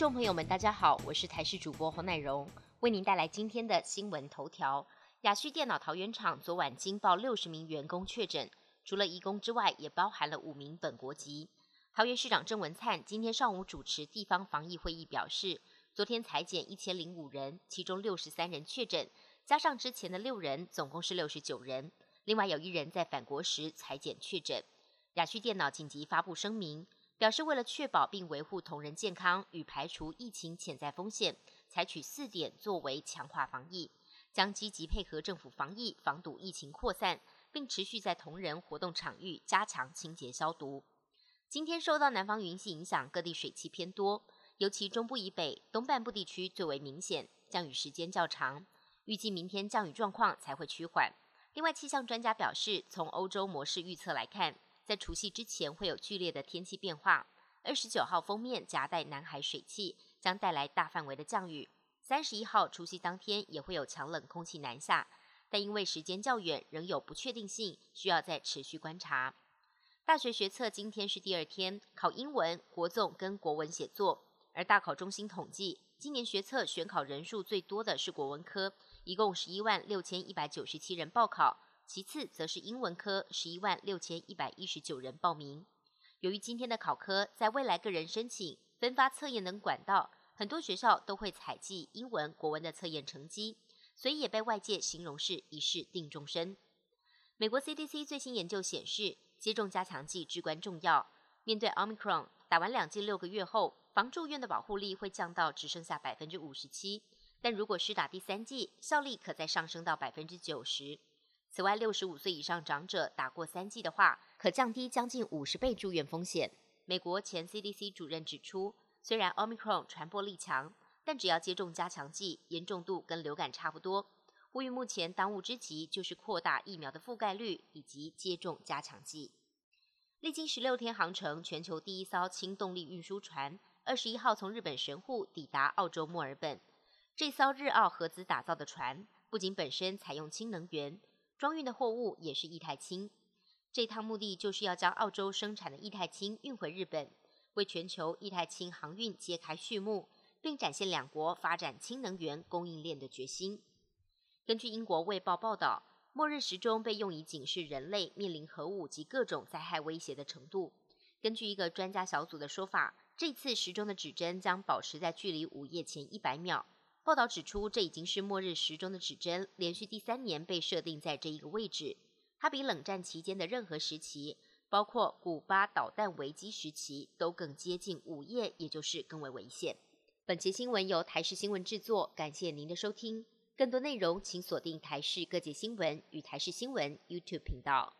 众朋友们，大家好，我是台视主播侯乃荣，为您带来今天的新闻头条。雅旭电脑桃园厂昨晚惊爆六十名员工确诊，除了移工之外，也包含了五名本国籍。桃园市长郑文灿今天上午主持地方防疫会议，表示，昨天裁减一千零五人，其中六十三人确诊，加上之前的六人，总共是六十九人。另外有一人在返国时裁减确诊。雅旭电脑紧急发布声明。表示，为了确保并维护同仁健康与排除疫情潜在风险，采取四点作为强化防疫，将积极配合政府防疫，防堵疫情扩散，并持续在同仁活动场域加强清洁消毒。今天受到南方云系影响，各地水汽偏多，尤其中部以北、东半部地区最为明显，降雨时间较长。预计明天降雨状况才会趋缓。另外，气象专家表示，从欧洲模式预测来看。在除夕之前会有剧烈的天气变化。二十九号封面夹带南海水汽，将带来大范围的降雨。三十一号除夕当天也会有强冷空气南下，但因为时间较远，仍有不确定性，需要再持续观察。大学学测今天是第二天，考英文、国综跟国文写作。而大考中心统计，今年学测选考人数最多的是国文科，一共十一万六千一百九十七人报考。其次则是英文科，十一万六千一百一十九人报名。由于今天的考科在未来个人申请、分发测验等管道，很多学校都会采集英文、国文的测验成绩，所以也被外界形容是一试定终身。美国 CDC 最新研究显示，接种加强剂至关重要。面对 Omicron，打完两剂六个月后，防住院的保护力会降到只剩下百分之五十七，但如果是打第三剂，效力可再上升到百分之九十。此外，六十五岁以上长者打过三剂的话，可降低将近五十倍住院风险。美国前 CDC 主任指出，虽然 Omicron 传播力强，但只要接种加强剂，严重度跟流感差不多。呼吁目前当务之急就是扩大疫苗的覆盖率以及接种加强剂。历经十六天航程，全球第一艘氢动力运输船二十一号从日本神户抵达澳洲墨尔本。这艘日澳合资打造的船，不仅本身采用氢能源。装运的货物也是液态氢，这趟目的就是要将澳洲生产的液态氢运回日本，为全球液态氢航运揭开序幕，并展现两国发展氢能源供应链的决心。根据英国卫报报道，末日时钟被用以警示人类面临核武及各种灾害威胁的程度。根据一个专家小组的说法，这次时钟的指针将保持在距离午夜前一百秒。报道指出，这已经是末日时钟的指针，连续第三年被设定在这一个位置。它比冷战期间的任何时期，包括古巴导弹危机时期，都更接近午夜，也就是更为危险。本节新闻由台视新闻制作，感谢您的收听。更多内容请锁定台视各界新闻与台视新闻 YouTube 频道。